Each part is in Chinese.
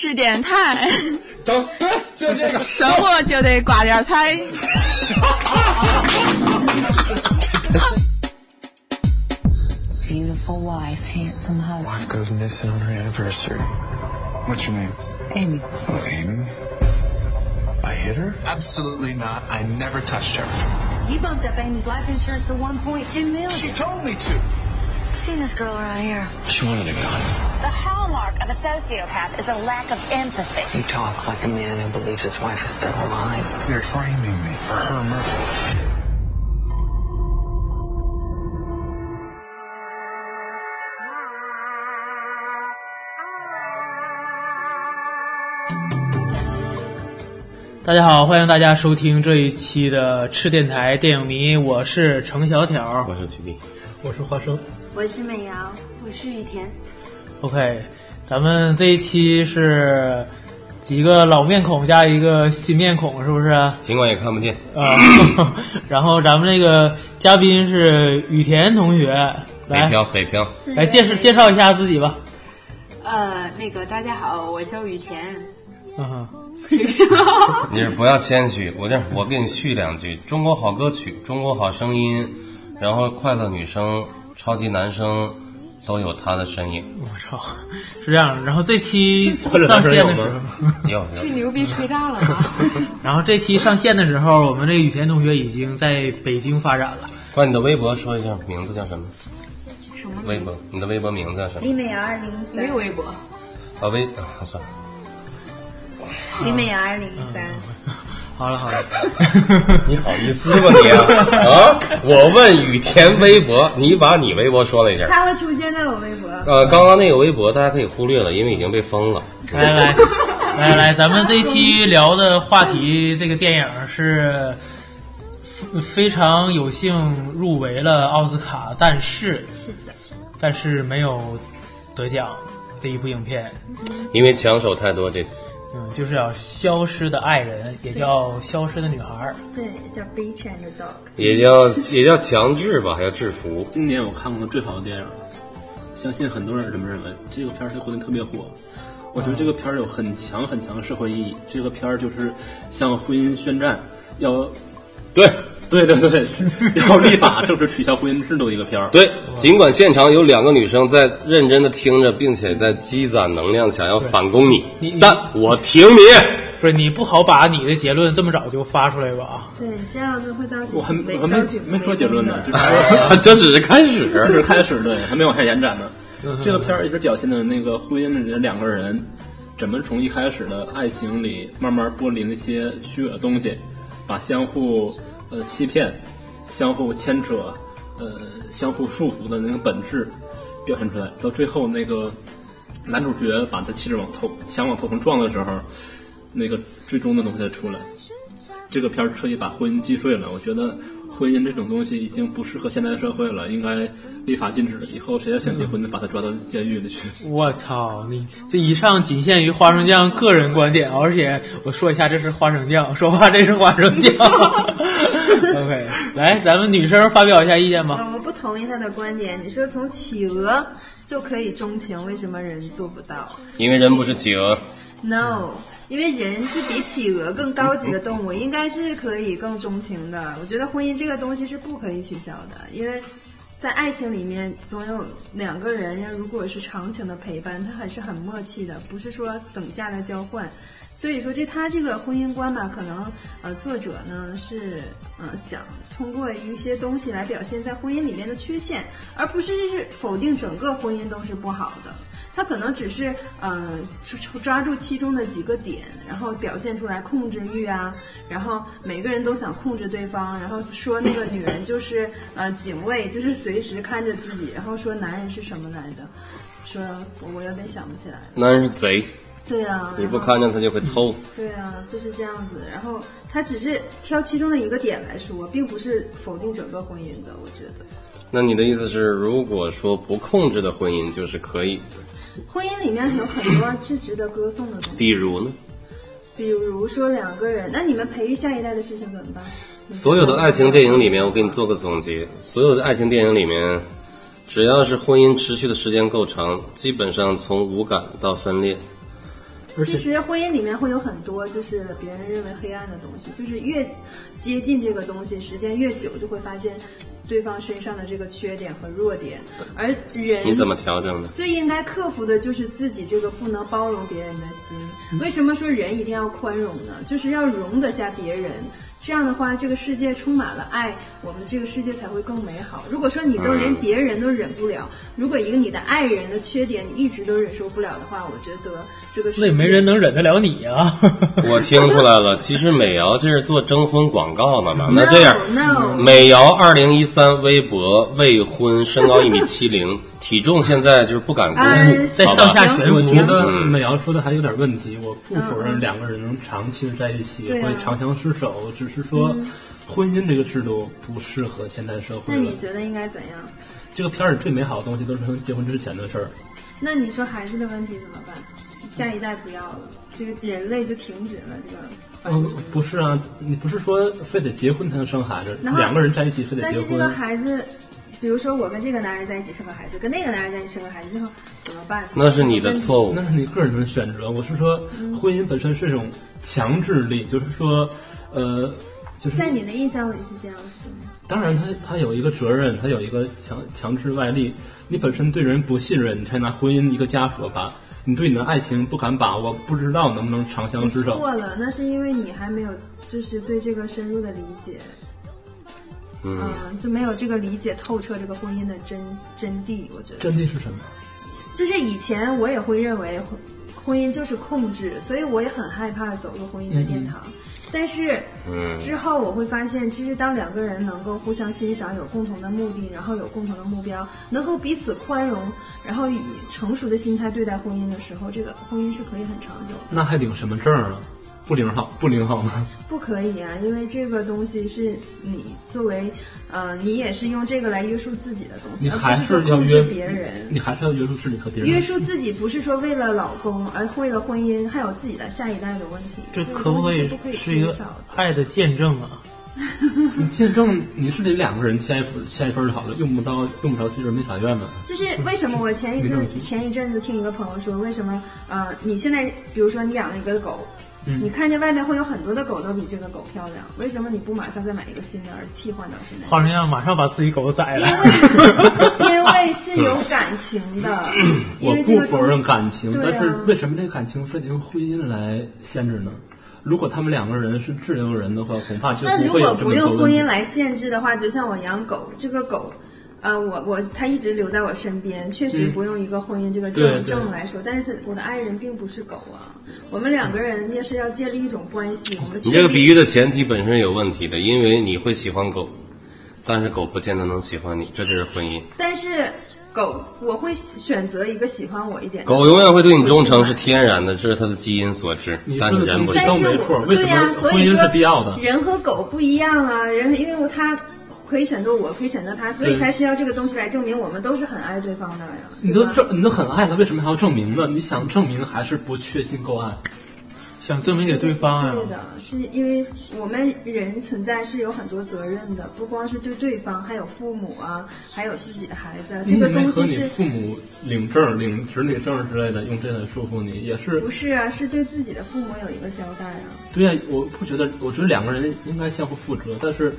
吃点菜，走，对，就这个。生活就得挂点彩。 Beautiful wife, handsome husband. Wife goes missing on her anniversary. What's your name? Amy. Oh, Amy. I hit her? Absolutely not. I never touched her. You bumped up Amy's life insurance to 1.2 million. She told me to. Seen this girl around here. She wanted a gun. The hallmark of a sociopath is a lack of empathy. You talk like a man who believes his wife is still alive. You're framing me for her murder. 大家好，欢迎大家收听这一期的赤电台电影迷，我是程小挑，我是曲弟，我是花生。我是美瑶，我是雨田。OK，咱们这一期是几个老面孔加一个新面孔，是不是？尽管也看不见。啊、然后咱们这个嘉宾是雨田同学，来北漂，北漂，来介绍介绍一下自己吧。呃，那个大家好，我叫雨田。嗯哼，你是不要谦虚，我这我给你续两句：中国好歌曲，中国好声音，然后快乐女生、超级男生都有他的身影。我操，是这样。然后这期上线的时候，有这，牛逼吹大了吗？然后这期上线的时候，我们这个雨田同学已经在北京发展了。关你的微博说一下，名字叫什么？什么？微博，你的微博名字叫什么？李美瑶二零一没有微博。啊微啊，算了，李美瑶二零一三。好了好了，你好意思吗你啊？啊！我问雨田微博，你把你微博说了一下。它会出现在我微博。呃，刚刚那个微博大家可以忽略了，因为已经被封了。来来来来，咱们这一期聊的话题，这个电影是非非常有幸入围了奥斯卡，但是是的，但是没有得奖的一部影片，因为抢手太多这次。嗯，就是要《消失的爱人》，也叫《消失的女孩》。对，叫《Beach and the Dog》。也叫也叫强制吧，还叫制服。今年我看过的最好的电影，相信很多人这么认为。这个片儿在国内特别火，我觉得这个片儿有很强很强的社会意义。这个片儿就是向婚姻宣战，要对对对对，要 立法正式取消婚姻制度的一个片儿。对，尽管现场有两个女生在认真的听着，并且在积攒能量，想要反攻你，你你但我挺你。不是你不好把你的结论这么早就发出来吧？对，这样子会造成我还被我还没没说结论呢，这只是开始。这是开始，对，还没往下延展呢。这个片儿一直表现的那个婚姻的两个人，怎么从一开始的爱情里慢慢剥离那些虚伪的东西，把相互呃欺骗、相互牵扯、呃相互束缚的那个本质表现出来。到最后，那个男主角把他妻子往头想往头上撞的时候，那个最终的东西才出来。这个片儿彻底把婚姻击碎了。我觉得婚姻这种东西已经不适合现代社会了，应该立法禁止。以后谁要想结婚的，把他抓到监狱里去。我操，你这以上仅限于花生酱个人观点，而且我说一下，这是花生酱，说话这是花生酱。OK，来，咱们女生发表一下意见吧。呃我不同意他的观点。你说从企鹅就可以钟情，为什么人做不到因为人不是企鹅，？No，因为人是比企鹅更高级的动物，应该是可以更钟情的。我觉得婚姻这个东西是不可以取消的，因为在爱情里面总有两个人，如果是长情的陪伴，他还是很默契的，不是说等价的交换。所以说，这他这个婚姻观吧，可能呃，作者呢是呃想通过一些东西来表现在婚姻里面的缺陷，而不是是否定整个婚姻都是不好的。他可能只是呃抓住其中的几个点，然后表现出来控制欲啊，然后每个人都想控制对方，然后说那个女人就是呃警卫，就是随时看着自己，然后说男人是什么来的，说我我有点想不起来。男人是贼，对啊，你不看见他就会偷。对啊，就是这样子。然后他只是挑其中的一个点来说，并不是否定整个婚姻的。我觉得那你的意思是，如果说不控制的婚姻就是可以，婚姻里面有很多是值得歌颂的东西，比如呢？比如说两个人，那你们培育下一代的事情怎么办？所有的爱情电影里面，我给你做个总结。所有的爱情电影里面，只要是婚姻持续的时间够长，基本上从无感到分裂，其实婚姻里面会有很多就是别人认为黑暗的东西，就是越接近这个东西，时间越久，就会发现对方身上的这个缺点和弱点。而人你怎么调整呢？最应该克服的就是自己这个不能包容别人的心。为什么说人一定要宽容呢？就是要容得下别人。这样的话，这个世界充满了爱，我们这个世界才会更美好。如果说你都连别人都忍不了，如果一个你的爱人的缺点你一直都忍受不了的话，我觉得这个世界那也没人能忍得了你啊！我听出来了，其实美瑶这是做征婚广告呢嘛？那这样 No，美瑶二零一三微博未婚，身高一米七零，体重现在就是不敢公布，在？上下悬浮。我觉得嗯美瑶说的还有点问题，我不否认两个人能长期的在一起会长相厮守，只是说婚姻这个制度不适合现代社会那你。觉得应该怎样？这个片儿里最美好的东西都是他们结婚之前的事儿。那你说孩子的问题怎么办？下一代不要了，这个人类就停止了这个嗯殖。，不是啊，你不是说非得结婚才能生孩子，两个人在一起非得结但是这个婚。孩子，比如说我跟这个男人在一起生个孩子，跟那个男人在一起生个孩子之后怎么办？那是你的错误那。是你个人的选择。我是说，嗯婚姻本身是一种强制力，就是说，呃，就是在你的印象里是这样子的吗？当然他他有一个责任，他有一个强强制外力。你本身对人不信任，你才拿婚姻一个枷锁吧你对你的爱情不敢把握，不知道能不能长相你厮守。错了，那是因为你还没有就是对这个深入的理解，嗯，嗯，就没有这个理解透彻这个婚姻的真真谛。我觉得，真谛是什么？就是以前我也会认为婚婚姻就是控制，所以我也很害怕走入婚姻的殿堂。但是，嗯之后我会发现，其实当两个人能够互相欣赏，有共同的目的，然后有共同的目标，能够彼此宽容，然后以成熟的心态对待婚姻的时候，这个婚姻是可以很长久的。那还领什么证啊？不领好，不领好吗？不可以啊，因为这个东西是你作为，呃，你也是用这个来约束自己的东西，你还是要约别人。你还是要约束自己和别人。约束自己不是说为了老公，而为了婚姻，还有自己的下一代的问题。这个可不可以东西是不可以是一个缺少？爱的见证啊？你见证你是得两个人签一份签一份就好了，用不到用不着去人民法院呢。就是为什么我前一阵前一阵子听一个朋友说，为什么呃，你现在比如说你养了一个狗，嗯你看见外面会有很多的狗都比这个狗漂亮，为什么你不马上再买一个新的而替换到现在？花生酱马上把自己狗宰了。因为是有感情的，因我为这个不否认感情，啊但是为什么这个感情非得用婚姻来限制呢？如果他们两个人是自由人的话，恐怕就那如果不会有这不用么多问题。婚姻来限制的话，就像我养狗，这个狗，呃，我我他一直留在我身边，确实嗯不用一个婚姻这个对证对证来说，但是它我的爱人并不是狗啊，我们两个人也是要建立一种关系，我们你这个比喻的前提本身有问题的，因为你会喜欢狗，但是狗不见得能喜欢你，这就是婚姻。但是狗我会选择一个喜欢我一点的狗永远会对你忠诚，是天然的，这是它的基因所致。但是人不是。都但是没错为什么对呀、所婚姻以说是必要的人和狗不一样啊，人因为他可以选择我，可以选择他，所以才需要这个东西来证明我们都是很爱对方的呀。你都证，你都很爱了，为什么还要证明呢？你想证明还是不确信够爱？想证明给对方啊对的，是因为我们人存在是有很多责任的，不光是对对方，还有父母啊，还有自己的孩子啊。这个东西是父母领证、领子女证之类的，用这来束缚你，也是不是啊？是对自己的父母有一个交代啊。对啊、我不觉得，我觉得两个人应该相互负责，但是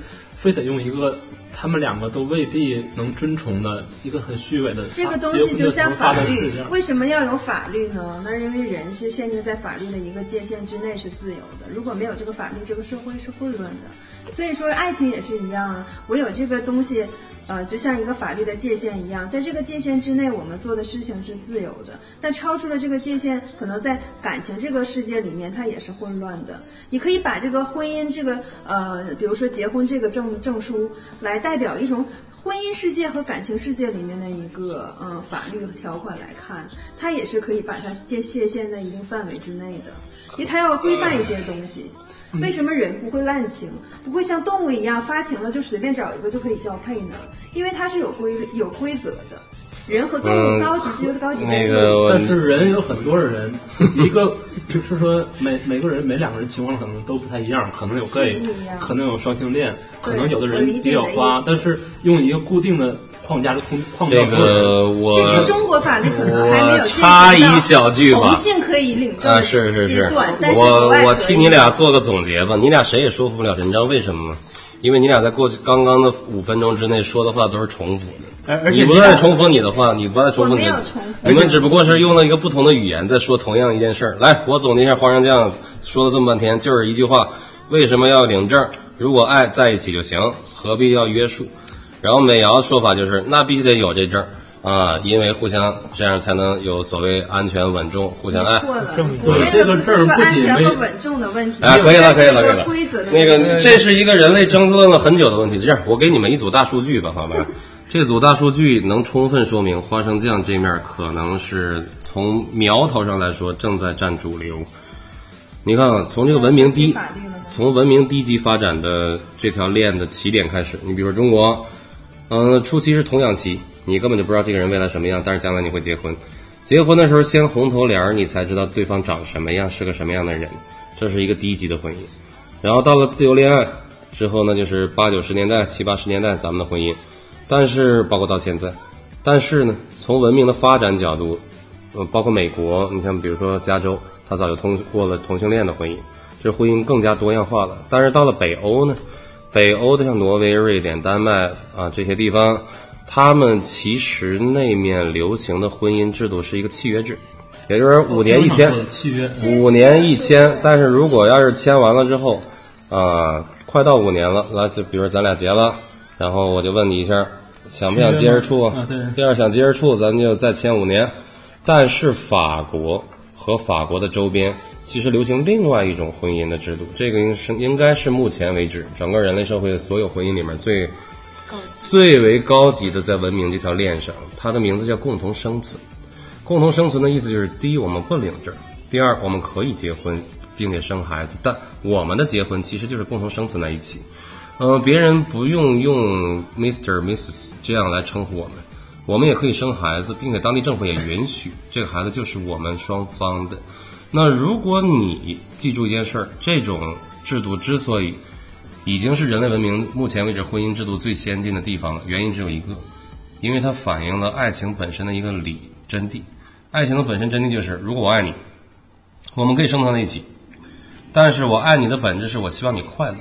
非得用一个他们两个都未必能遵从的一个很虚伪的这个东西就像法律为什么要有法律呢？那是因为人是限定在法律的一个界限之内是自由的，如果没有这个法律，这个社会是混乱的。所以说，爱情也是一样啊。我有这个东西，呃，就像一个法律的界限一样，在这个界限之内，我们做的事情是自由的。但超出了这个界限，可能在感情这个世界里面，它也是混乱的。你可以把这个婚姻这个呃，比如说结婚这个证证书，来代表一种婚姻世界和感情世界里面的一个嗯法律条款来看，它也是可以把它界界限在一定范围之内的，因为它要规范一些东西。为什么人不会滥情，不会像动物一样发情了就随便找一个就可以交配呢？因为它是有规律、有规则的。人和动物嗯高级只有高级在那个但是人有很多人，一个就是说每每个人每两个人情况可能都不太一样，可能有一样可能有双性恋，可能有的人比较花但是用一个固定的框架是框架这个我只是中国法律可能还没有我进行插一到小句吧同性可以领证啊，的是是是我我替你俩做个总结吧，你俩谁也说服不了谁，你知道为什么吗？因为你俩在过去刚刚的五分钟之内说的话都是重复的，而而且你不断地重复你的话，你不断重复你你们只不过是用了一个不同的语言在说同样一件事儿。来，我总结一下花生酱说了这么半天，就是一句话：为什么要领证？如果爱在一起就行，何必要约束？然后美瑶的说法就是，那必须得有这证啊，因为互相这样才能有所谓安全稳重，互相爱。错了证明，我们这个证儿不安全仅没和稳重的问题，哎，可以了，可以了，可以了规则。那个，这是一个人类争论了很久的问题。这样，我给你们一组大数据吧，好吧？这组大数据能充分说明花生酱这面可能是从苗头上来说正在占主流。你看啊，从这个文明低从文明低级发展的这条链的起点开始，你比如说中国，嗯、初期是童养媳，你根本就不知道这个人未来什么样，但是将来你会结婚。结婚的时候先红头帘儿，你才知道对方长什么样，是个什么样的人，这是一个低级的婚姻。然后到了自由恋爱之后呢，就是八九十年代、七八十年代咱们的婚姻，但是包括到现在，但是呢，从文明的发展角度，呃，包括美国，你像比如说加州，它早就通过了同性恋的婚姻，这婚姻更加多样化了。但是到了北欧呢，北欧的像挪威、瑞典、丹麦啊这些地方，他们其实那面流行的婚姻制度是一个契约制，也就是五年一签，契约，五年一签，但是如果要是签完了之后，啊、快到五年了，那就比如咱俩结了，然后我就问你一下，想不想接着处啊对。要是想接着处，咱们就再签五年。但是法国和法国的周边其实流行另外一种婚姻的制度，这个应是应该是目前为止整个人类社会的所有婚姻里面最最为高级的在文明这条链上，它的名字叫共同生存。共同生存的意思就是：第一，我们不领证；第二，我们可以结婚并且生孩子，但我们的结婚其实就是共同生存在一起。呃，别人不用用 Mr. Mrs. 这样来称呼我们，我们也可以生孩子，并且当地政府也允许这个孩子就是我们双方的。那如果你记住一件事儿，这种制度之所以已经是人类文明目前为止婚姻制度最先进的地方了，原因只有一个，因为它反映了爱情本身的一个理真谛。爱情的本身真谛就是，如果我爱你，我们可以生活在一起，但是我爱你的本质是我希望你快乐。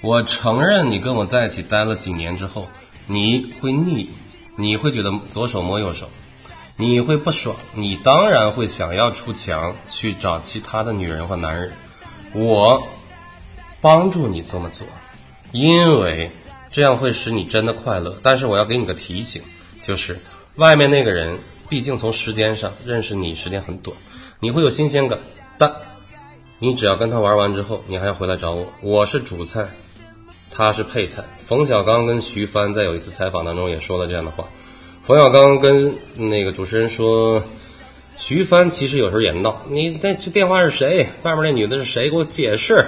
我承认你跟我在一起待了几年之后，你会腻，你会觉得左手摸右手，你会不爽，你当然会想要出墙去找其他的女人或男人。我帮助你这么做，因为这样会使你真的快乐。但是我要给你个提醒，就是外面那个人毕竟从时间上认识你时间很短，你会有新鲜感，但你只要跟他玩完之后，你还要回来找我。我是主菜，他是配菜。冯小刚跟徐帆在有一次采访当中也说了这样的话。冯小刚跟那个主持人说，徐帆其实有时候也闹，你那这电话是谁？外面那女的是谁？给我解释。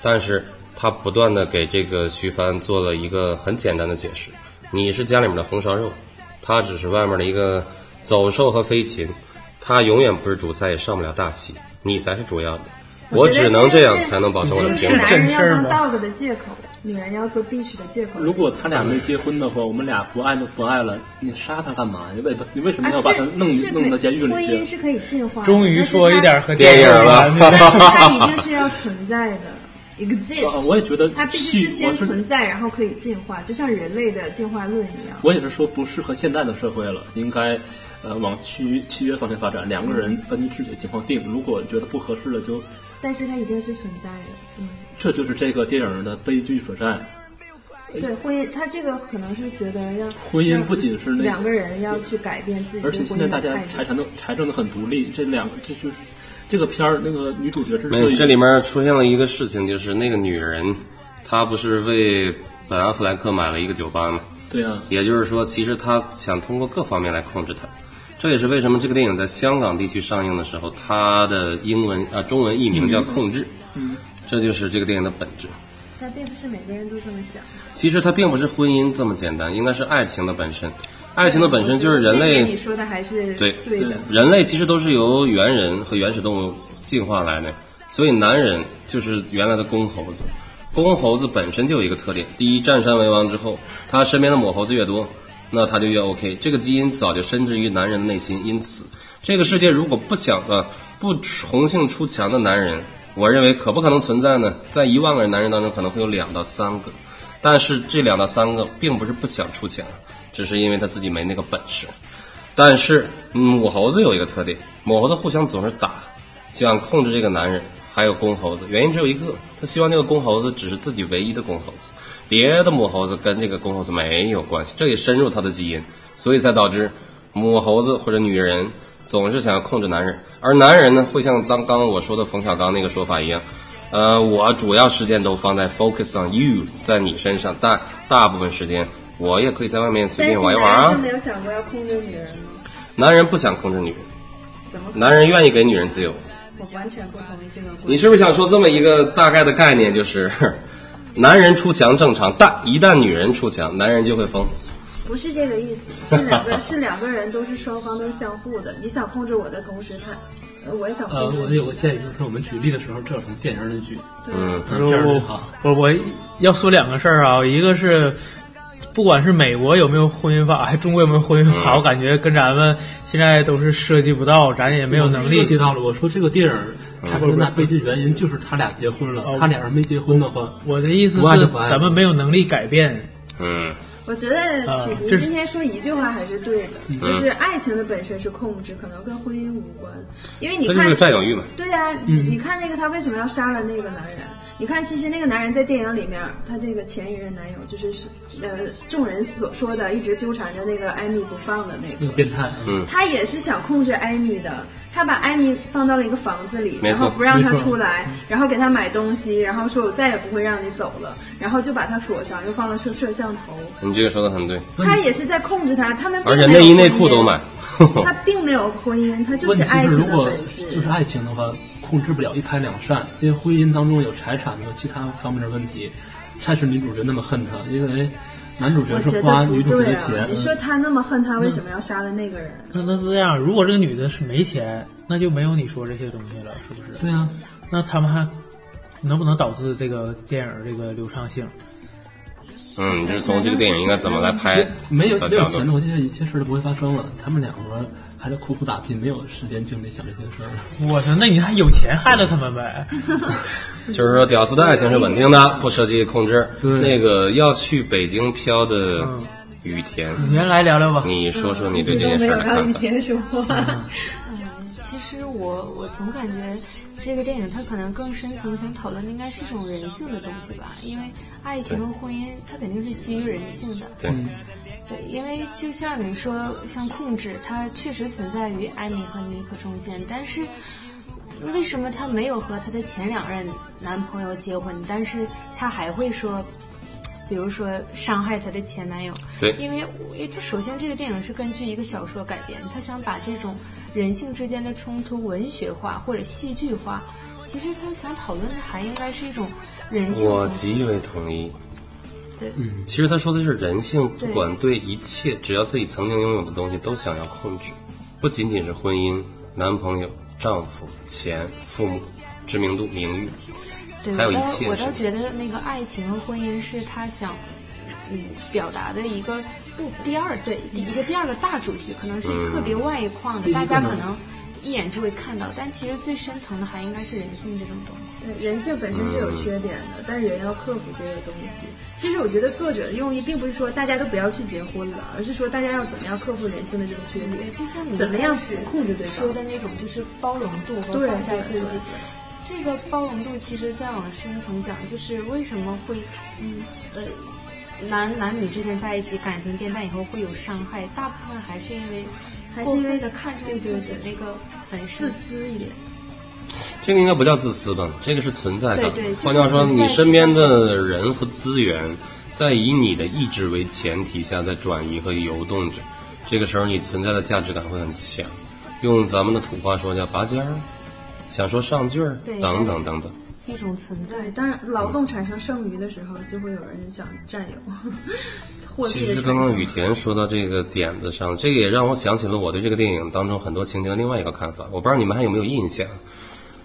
但是他不断的给这个徐帆做了一个很简单的解释：你是家里面的红烧肉，他只是外面的一个走兽和飞禽，他永远不是主菜，也上不了大戏，你才是主要的。我只能这样才能保证我的就是平衡。男人要当 dog 的借口，女人要做 bitch 的借口。如果他俩没结婚的话，我们俩不爱都不爱了，你杀他干嘛？你为你为什么啊，要把他弄弄到监狱里去？姻是可以进化，终于说一点和电影了但是它一定是要存在的啊，，exist。我也觉得它必须是先存在，然后可以进化，就像人类的进化论一样。我也是说不适合现在的社会了，应该呃往契契约方向发展，两个人根据自己的情况定，如果觉得不合适了就，但是它一定是存在的，嗯，这就是这个电影的悲剧所在。对，婚姻，他这个可能是觉得要婚姻不仅是那两个人要去改变自己对而且现在大家。财产都财政的很独立，这两个这就是这个片儿那个女主角之没有，所以这里面出现了一个事情，就是那个女人，她不是为本阿弗莱克买了一个酒吧吗？对啊，也就是说，其实她想通过各方面来控制他。这也是为什么这个电影在香港地区上映的时候，它的英文啊中文译名叫《控制》。嗯，这就是这个电影的本质。但并不是每个人都这么想。其实它并不是婚姻这么简单，应该是爱情的本身。爱情的本身就是人类你说的还是对对的。人类其实都是由猿人和原始动物进化来的，所以男人就是原来的公猴子。公猴子本身就有一个特点：第一，占山为王之后，他身边的母猴子越多，那他就越 OK。这个基因早就深植于男人的内心，因此这个世界如果不想呃不红杏出墙的男人，我认为可不可能存在呢？在一万个人男人当中，可能会有两到三个，但是这两到三个并不是不想出钱，只是因为他自己没那个本事。但是母猴子有一个特点，母猴子互相总是打，想控制这个男人。还有公猴子，原因只有一个，他希望这个公猴子只是自己唯一的公猴子，别的母猴子跟这个公猴子没有关系，这也深入他的基因，所以才导致母猴子或者女人总是想要控制男人，而男人呢，会像刚刚我说的冯小刚那个说法一样，呃，我主要时间都放在 focus on you，在你身上，但大部分时间我也可以在外面随便玩一玩啊。就没有想过要控制女人吗？男人不想控制女人，怎么？男人愿意给女人自由。我完全不同意这个。你是不是想说这么一个大概的概念，就是 男人出墙正常，但一旦女人出墙，男人就会疯？不是这个意思，是两个是两个人都是双方都是相互的。你想控制我的同时，他我也想控制。呃，我有个建议，就是我们举例的时候，这从电影里举。嗯，这样就好。我我要说两个事儿啊，一个是。不管是美国有没有婚姻法，还中国有没有婚姻法，我感觉跟咱们现在都是涉及不到，咱也没有能力涉及到了。我说这个电影产生的背景原因就是他俩结婚了，他俩人没结婚的话，我的意思是咱们没有能力改变。嗯，我觉得曲迪今天说一句话还是对的，就是爱情的本身是控制，可能跟婚姻无关。因为你看占有欲嘛。对呀，你看那个他为什么要杀了那个男人？你看，其实那个男人在电影里面，他这个前一任男友就是呃，众人所说的一直纠缠着那个艾米不放的那个变态。嗯，他也是想控制艾米的，他把艾米放到了一个房子里，然后不让他出来，然后给他买东西，然后说我再也不会让你走了，然后就把他锁上，又放了摄摄像头。你这个说的很对。他也是在控制他，他们而且内衣内裤都买。他并没有婚姻，他就是爱情的本质。就是爱情的话。控制不了一拍两散，因为婚姻当中有财产和其他方面的问题，才使女主角那么恨他。因为男主角是花女主角的钱。你说他那么恨他，为什么要杀了那个人？那那是这样，如果这个女的是没钱，那就没有你说这些东西了，是不是？对啊，那他们还能不能导致这个电影这个流畅性？嗯，就是从这个电影应该怎么来拍？没有没有钱的我，现在一切事都不会发生了。他们两个。还在苦苦打拼，没有时间精力想这些事儿。我操，那你还有钱害了他们呗？就是说，屌丝的爱情是稳定的，不涉及控制。对，那个要去北京漂的雨田，雨田来聊聊吧。你说说你对这件事的看法。雨田说话。嗯，其实我我总感觉这个电影它可能更深层想讨论的应该是一种人性的东西吧，因为爱情和婚姻它肯定是基于人性的。对。对，因为就像你说，像控制，它确实存在于艾米和尼克中间。但是，为什么他没有和他的前两任男朋友结婚？但是他还会说，比如说伤害她的前男友？对，因为因为这首先这个电影是根据一个小说改编，他想把这种人性之间的冲突文学化或者戏剧化。其实他想讨论的还应该是一种人性。我极为同意。对，嗯，其实他说的是人性，不管对一切，只要自己曾经拥有的东西都想要控制，不仅仅是婚姻、男朋友、丈夫、钱、父母、知名度、名誉，对还有一切。我倒觉得那个爱情和婚姻是他想嗯表达的一个不第二对一个第二个大主题，可能是特别外框的，大家可能。一眼就会看到，但其实最深层的还应该是人性这种东西。对，人性本身是有缺点的，但是人要克服这个东西。其实我觉得作者的用意并不是说大家都不要去结婚了，而是说大家要怎么样克服人性的这种缺点。就像你怎么样控制对方说的那种，就是包容度和放下自己。这个包容度，其实再往深层讲，就是为什么会嗯呃男男女之间在一起感情变淡以后会有伤害，大部分还是因为。还是因为的看重自己那个很自私一点，这个应该不叫自私吧？这个是存在的。换句话说，你身边的人和资源在以你的意志为前提下在转移和游动着，这个时候你存在的价值感会很强。用咱们的土话说叫拔尖儿，想说上句儿，等等等等。一种存在。当然，劳动产生剩余的时候，就会有人想占有。其实刚刚雨田说到这个点子上，这个也让我想起了我对这个电影当中很多情节的另外一个看法。我不知道你们还有没有印象？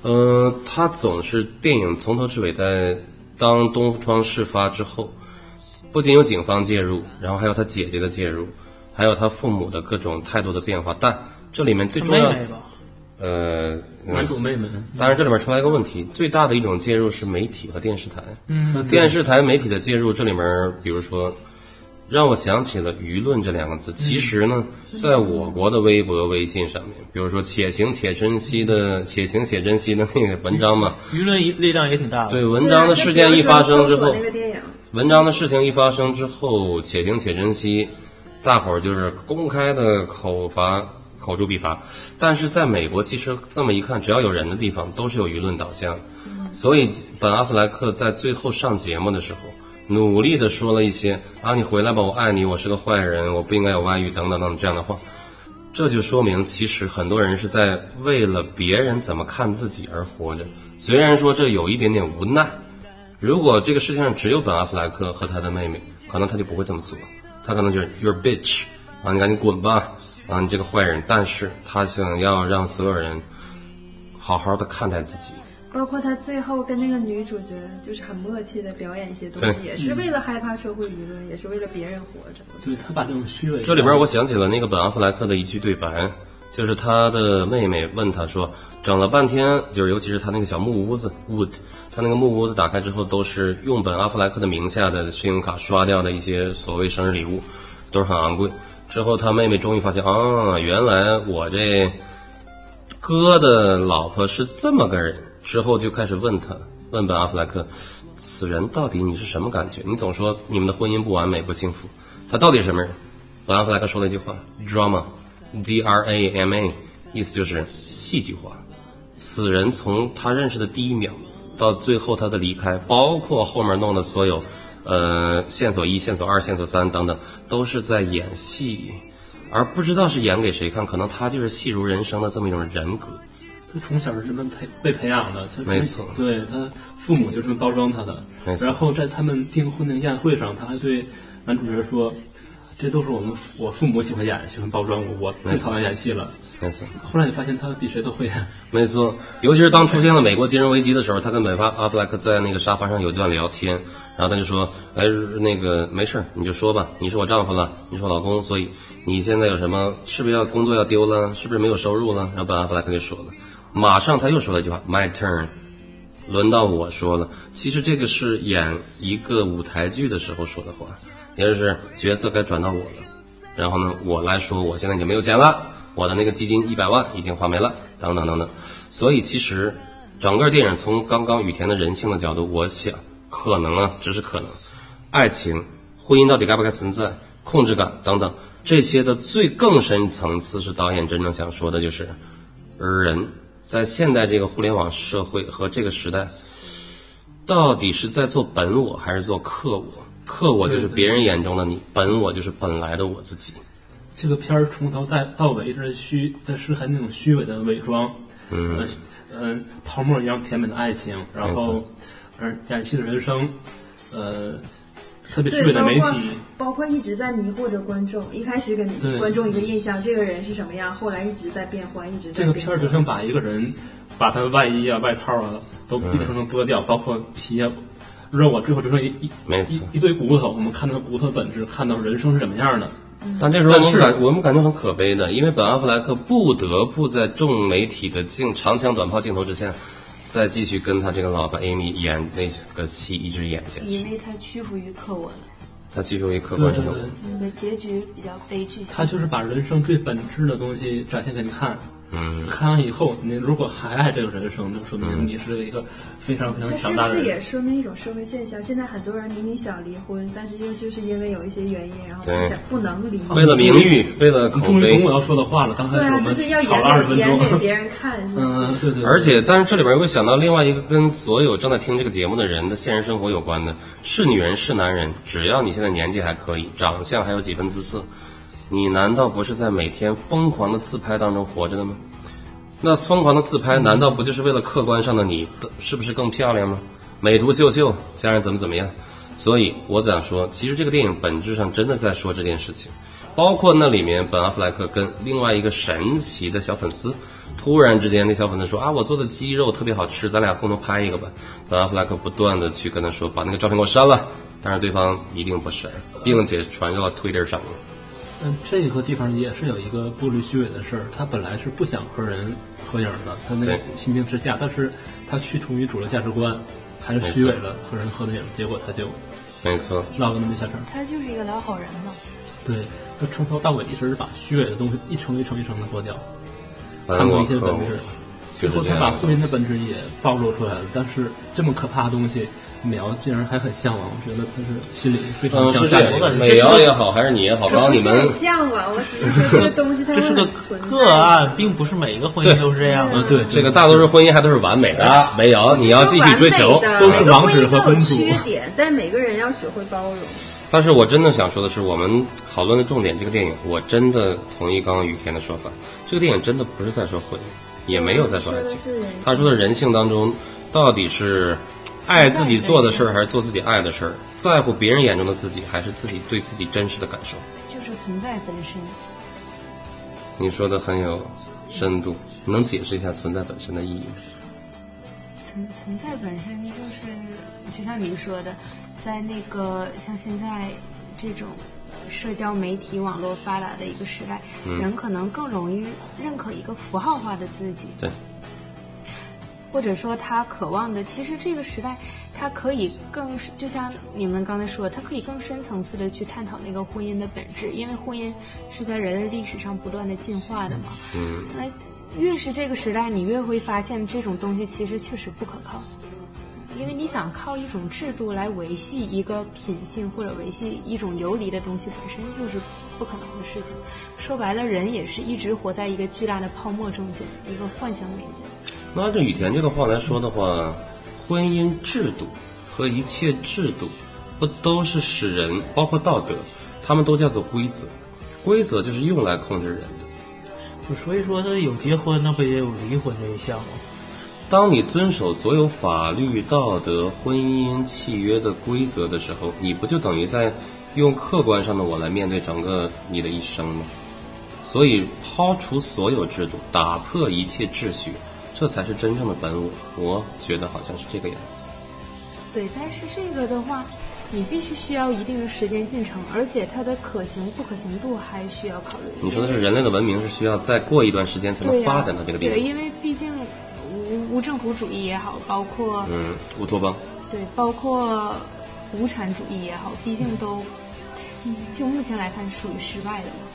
嗯，他总是电影从头至尾在当东窗事发之后，不仅有警方介入，然后还有他姐姐的介入，还有他父母的各种态度的变化。但这里面最重要呃，男主妹妹，当然，这里面出来一个问题，最大的一种介入是媒体和电视台。嗯电视台媒体的介入，这里面比如说，让我想起了“舆论”这两个字。其实呢，在我国的微博、微信上面，比如说“且行且珍惜”的“且行且珍惜”的那个文章嘛，舆论力量也挺大的。对文章的事件一发生之后文章的事情一发生之后，且行且珍惜，大伙儿就是公开的口罚、口诛笔伐。但是在美国，其实这么一看，只要有人的地方，都是有舆论导向。所以本阿弗莱克在最后上节目的时候，努力的说了一些啊，你回来吧，我爱你，我是个坏人，我不应该有外遇，等等等等这样的话。这就说明，其实很多人是在为了别人怎么看自己而活着。虽然说这有一点点无奈，如果这个世界上只有本阿弗莱克和他的妹妹，可能他就不会这么做，他可能就是 Your bitch 啊，你赶紧滚吧啊，你这个坏人。但是他想要让所有人好好的看待自己，包括他最后跟那个女主角就是很默契的表演一些东西，也是为了害怕社会舆论，也是为了别人活着。对他把这种虚伪，这里边我想起了那个本阿弗莱克的一句对白，就是他的妹妹问他说，整了半天，就是尤其是他那个小木屋子 wood，他那个木屋子打开之后都是用本阿弗莱克的名下的信用卡刷掉的一些所谓生日礼物，都是很昂贵。之后他妹妹终于发现啊，原来我这哥的老婆是这么个人。之后就开始问他，问本阿弗莱克，此人到底你是什么感觉？你总说你们的婚姻不完美不幸福，他到底是什么人？本阿弗莱克说了一句话：drama，d r a m a，意思就是戏剧化。此人从他认识的第一秒到最后他的离开，包括后面弄的所有，呃，线索一、线索二、线索三等等，都是在演戏，而不知道是演给谁看。可能他就是戏如人生的这么一种人格。他从小是这么培被培养的，他没错对他父母就这么包装他的没。错然后在他们订婚的宴会上，他还对男主角说：“这都是我们我父母喜欢演，喜欢包装我，我最讨厌演戏了。没错，”后来你发现他比谁都会演。没错，尤其是当出现了美国金融危机的时候，他跟本发阿弗莱克在那个沙发上有一段聊天，然后他就说：“哎，那个没事儿，你就说吧，你是我丈夫了，你是我老公，所以你现在有什么？是不是要工作要丢了？是不是没有收入了？”然后本阿弗莱克就说了，马上他又说了一句话：“My turn。”轮到我说了，其实这个是演一个舞台剧的时候说的话，也就是角色该转到我了。然后呢，我来说，我现在已经没有钱了，我的那个基金一百万已经花没了，等等等等。所以其实整个电影从刚刚雨田的人性的角度，我想可能啊，只是可能，爱情、婚姻到底该不该存在、控制感等等这些的最更深层次，是导演真正想说的，就是人在现代这个互联网社会和这个时代，到底是在做本我还是做客我？客我就是别人眼中的你，本我就是本来的我自己。这个片儿从头到到尾是虚，但是很那种虚伪的伪装，嗯，嗯、泡沫一样甜美的爱情，然后，而，演戏的人生，呃，特别虚伪的媒体，包括一直在迷惑着观众。一开始给观众一个印象，这个人是什么样，后来一直在变换，一直在这个。片儿就像把一个人，把他的外衣啊、外套啊都一层层剥掉，包括皮啊、肉啊，最后只剩一一没错一一堆骨头。我们看到骨头的本质，看到人生是什么样的。但这时候我们但是感我们感觉很可悲的，因为本阿弗莱克不得不在众媒体的镜长枪短炮镜头之下，再继续跟他这个老婆 Amy 演那个戏，一直演下去。因为他屈服于客我了，他屈服于客观生活。，那个结局比较悲剧性。他就是把人生最本质的东西展现给你看。嗯，看完以后，你如果还爱这个人生，就说明你是一个非常非常强大的人。不是也说明一种社会现象？现在很多人明明想离婚，但是又就是因为有一些原因，然后不想不能离。为了名誉，为了口你终于懂我，要说的话了。刚开对啊，始我就是要们吵了二十分演给演给。别人看，是不是？嗯，对对。对而且，但是这里边又会想到另外一个跟所有正在听这个节目的人的现实生活有关的，是女人是男人，只要你现在年纪还可以，长相还有几分姿色，你难道不是在每天疯狂的自拍当中活着的吗？那疯狂的自拍，难道不就是为了客观上的你是不是更漂亮吗？美图秀秀，家人怎么怎么样？所以我想说，其实这个电影本质上真的在说这件事情，包括那里面本阿弗莱克跟另外一个神奇的小粉丝，突然之间那小粉丝说啊，我做的鸡肉特别好吃，咱俩共同拍一个吧。本阿弗莱克不断的去跟他说，把那个照片给我删了，但是对方一定不删，并且传到了 Twitter 上面。嗯，这个地方也是有一个步履虚伪的事儿。他本来是不想和人合影的，他那个心情之下，但是他屈从于主流价值观，还是虚伪了和人合的影，结果他就没错，落个那么一下场。他就是一个老好人嘛。对，他从头到尾一直是把虚伪的东西一层一层一层的剥掉，看过一些本质。最后他把婚姻的本质也暴露出来了，但是这么可怕的东西，美瑶竟然还很向往，我觉得他是心里非常嗯，向是这样，善的一个人。美瑶也好，还是你也好，刚刚你们很向往，我只是说这个东西它这是个很存在个案，并不是每一个婚姻都是这样的。啊，对，这个大多数婚姻还都是完美的，没有，你要继续追求。都是王子和婚姻公主都有缺点，但是每个人要学会包容。但是我真的想说的是，我们讨论的重点，这个电影，我真的同意刚刚雨田的说法，这个电影真的不是在说婚姻，也没有在说爱情说的是人性，他说的人性当中，到底是爱自己做的事儿，还是做自己爱的事儿，在乎别人眼中的自己，还是自己对自己真实的感受？就是存在本身。你说的很有深度，能解释一下存在本身的意义吗？存存在本身就是，就像您说的，在那个像现在这种社交媒体网络发达的一个时代，嗯人可能更容易认可一个符号化的自己，对，或者说他渴望的，其实这个时代，它可以更，就像你们刚才说的，它可以更深层次的去探讨那个婚姻的本质，因为婚姻是在人类历史上不断的进化的嘛。嗯，那越是这个时代，你越会发现这种东西其实确实不可靠，因为你想靠一种制度来维系一个品性或者维系一种游离的东西，本身就是不可能的事情。说白了，人也是一直活在一个巨大的泡沫中间，一个幻想里面。那按照雨田这个话来说的话，婚姻制度和一切制度，不都是使人，包括道德，他们都叫做规则，规则就是用来控制人的。就所以说，他有结婚，那不也有离婚这一项吗？当你遵守所有法律、道德、婚姻契约的规则的时候，你不就等于在用客观上的我来面对整个你的一生吗？所以，抛除所有制度，打破一切秩序，这才是真正的本我。我觉得好像是这个样子。对，但是这个的话，你必须需要一定的时间进程，而且它的可行不可行度还需要考虑。你说的是人类的文明是需要再过一段时间才能发展到这个地对，步。因为毕竟无无政府主义也好，包括、嗯，乌托邦。对，包括无产主义也好，毕竟都嗯就目前来看属于失败的嘛。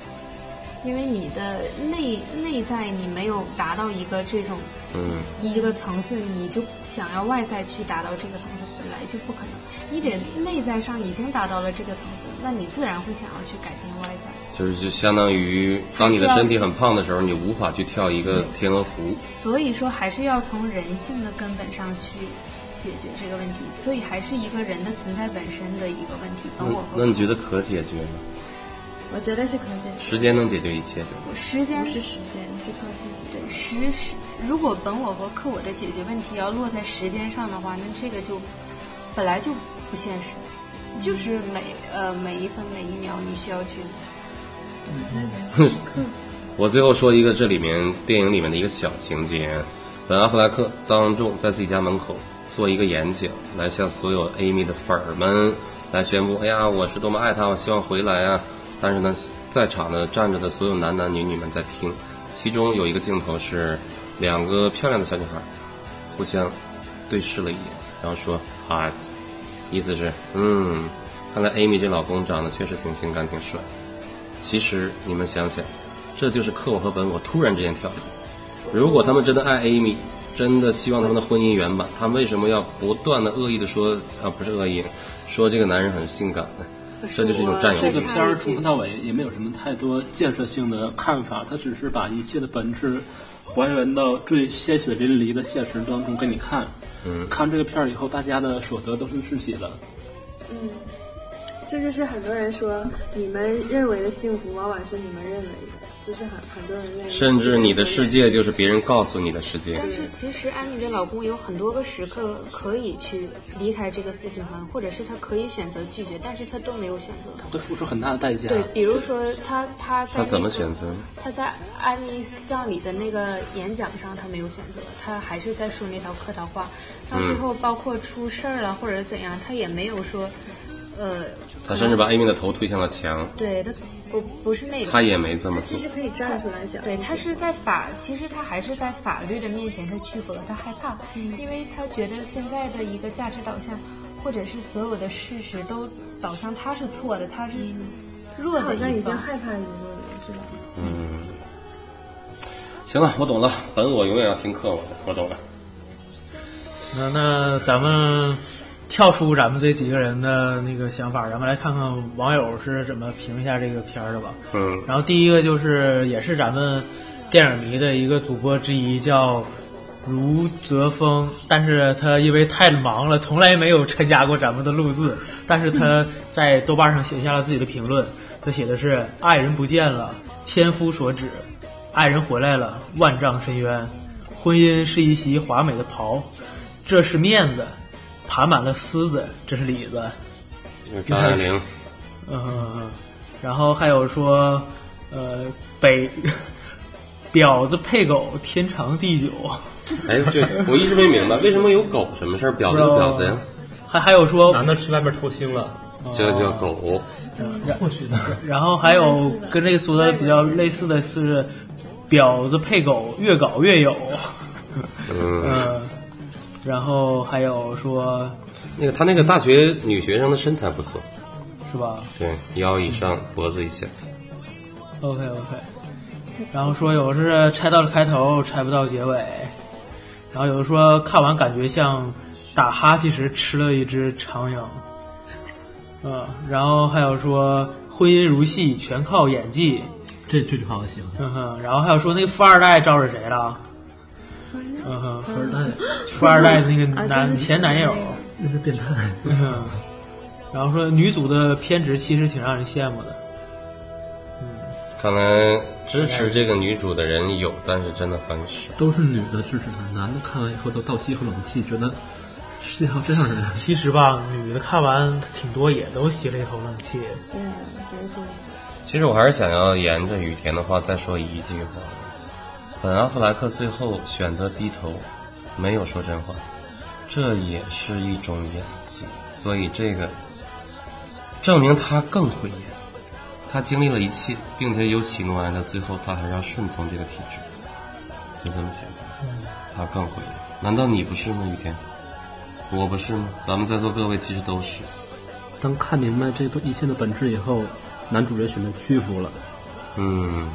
因为你的内内在你没有达到一个这种嗯，一个层次，你就想要外在去达到这个层次，本来就不可能。你得内在上已经达到了这个层次，那你自然会想要去改变外在。就是就相当于当你的身体很胖的时候，你无法去跳一个天鹅湖。所以说，还是要从人性的根本上去解决这个问题。所以，还是一个人的存在本身的一个问题。那我那你觉得可解决吗？我觉得是可以的，时间能解决一切，对吗？时间不是时间，是靠自己。对时时，如果本我和客我的解决问题要落在时间上的话，那这个就本来就不现实，就是每呃每一分每一秒你需要去。我最后说一个这里面电影里面的一个小情节：本阿弗莱克当众在自己家门口做一个演讲，来向所有 Amy 的粉儿们来宣布：哎呀，我是多么爱他，我希望回来啊！但是呢，在场的站着的所有男男女女们在听，其中有一个镜头是两个漂亮的小女孩互相对视了一眼，然后说 “hot”，意思是嗯，看来 Amy 这老公长得确实挺性感、挺帅。其实你们想想，这就是克我和本我突然之间跳离。如果他们真的爱 Amy，真的希望他们的婚姻圆满，他们为什么要不断的恶意的说啊，不是恶意，说这个男人很性感呢？这就是一种占有欲这个。片儿从头到尾也没有什么太多建设性的看法，它只是把一切的本质还原到最鲜血淋漓的现实当中给你看。嗯，看这个片儿以后，大家的所得都是自己的。嗯，这就是很多人说，你们认为的幸福，往往是你们认为的，就是很很多人愿意。甚至你的世界就是别人告诉你的世界。但是其实安妮的老公有很多个时刻可以去离开这个四循环，或者是他可以选择拒绝，但是他都没有选择。会付出很大的代价。对，比如说他他在、那个、他怎么选择？他在安妮葬礼的那个演讲上，他没有选择，他还是在说那套客套话。到最后，包括出事儿了或者怎样，他也没有说呃，他甚至把 Amy 的头推向了墙，对他不不是那个，他也没这么做其。实可以站出来讲。对他是在法，其实他还是在法律的面前他屈服了，他害怕，因为他觉得现在的一个价值导向，或者是所有的事实都导向他是错的，他是弱他的一方。好像已经害怕赢了，是吧？嗯，行了，我懂了。本我永远要听课，我我懂了。那那咱们跳出咱们这几个人的那个想法，咱们来看看网友是怎么评一下这个片儿的吧。嗯，然后第一个就是也是咱们电影迷的一个主播之一，叫卢泽峰，但是他因为太忙了，从来没有参加过咱们的录制。但是他在豆瓣上写下了自己的评论，他写的是：“爱人不见了，千夫所指；爱人回来了，万丈深渊。婚姻是一袭华美的袍，这是面子，爬满了虱子，这是李子。”就是张爱玲，嗯嗯嗯，然后还有说，呃，北婊子配狗，天长地久。哎，这，我一直没明白为什么有狗什么事儿，婊子有婊子呀，还还有说，男的去外面偷腥了，叫叫狗。或许呢。然后还有跟这个说的比较类似的是，婊子配狗，越搞越有。嗯，嗯，然后还有说，那个他那个大学女学生的身材不错，是吧对，腰以上，脖子以下。？OK OK。然后说有的是拆到了开头，拆不到结尾。然后有的说看完感觉像打哈欠时吃了一只苍蝇。嗯，然后还有说婚姻如戏，全靠演技。这这句话我喜欢。嗯哼，然后还有说那个富二代招惹谁了？嗯哼，富二代，富二代那个啊男就是前男友。那是变态。嗯，然后说女主的偏执其实挺让人羡慕的。嗯看来支持这个女主的人有，但是真的很少。都是女的支持他，男的看完以后都倒吸一口冷气，觉得世界上有这样的人。其实吧，女的看完挺多也都吸了一口冷气。对，比如说，其实我还是想要沿着雨田的话再说一句话。本阿弗莱克最后选择低头，没有说真话，这也是一种演技。所以这个证明他更会演，他经历了一切，并且有喜怒哀乐，最后他还是要顺从这个体制，就这么简单。他更会演，难道你不是吗？雨天，我不是吗？咱们在座各位其实都是。当看明白这一切的本质以后，男主角选择屈服了。嗯，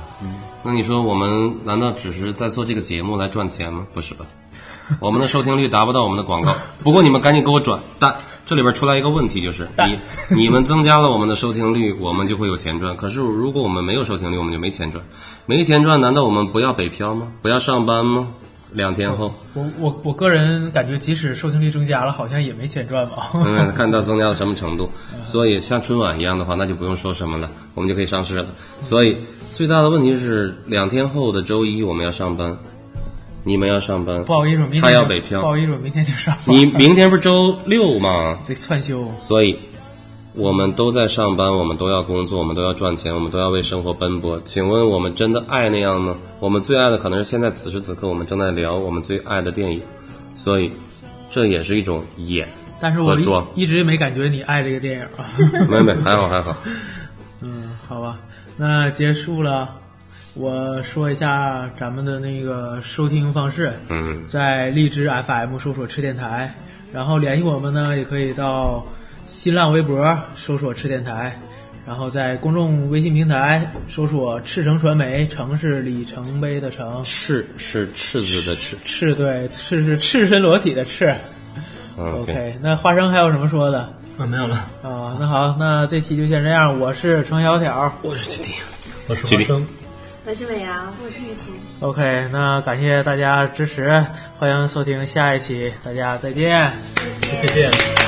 那你说我们难道只是在做这个节目来赚钱吗？不是吧？我们的收听率达不到我们的广告，不过你们赶紧给我转。但这里边出来一个问题，就是你你们增加了我们的收听率，我们就会有钱赚。可是如果我们没有收听率，我们就没钱赚。没钱赚，难道我们不要北漂吗？不要上班吗？两天后，我我我个人感觉，即使收听率增加了，好像也没钱赚吧。嗯，看到增加到什么程度。所以像春晚一样的话，那就不用说什么了，我们就可以上市了。所以最大的问题是，两天后的周一我们要上班，你们要上班，不好意思，明天他要北漂不。好意思，我明天就上班。你明天不是周六吗？这串休，所以，我们都在上班，我们都要工作，我们都要赚钱，我们都要为生活奔波。请问我们真的爱那样吗？我们最爱的可能是现在此时此刻我们正在聊我们最爱的电影，所以这也是一种演但是我一直没感觉你爱这个电影啊。没没，还好还好。嗯，好吧，那结束了。我说一下咱们的那个收听方式，嗯，在荔枝 FM 搜索“吃电台”，然后联系我们呢，也可以到新浪微博搜索“赤电台”，然后在公众微信平台搜索“赤城传媒”，城是里程碑的城，赤是赤字的赤。赤对赤是赤身裸体的赤。嗯 OK，那花生还有什么说的啊，没有了。啊？那好，那这期就先这样。我是程小条，我是弟弟。我是花生。我是美阳，我是雨婷。OK，那感谢大家支持，欢迎收听下一期，大家再见。再见。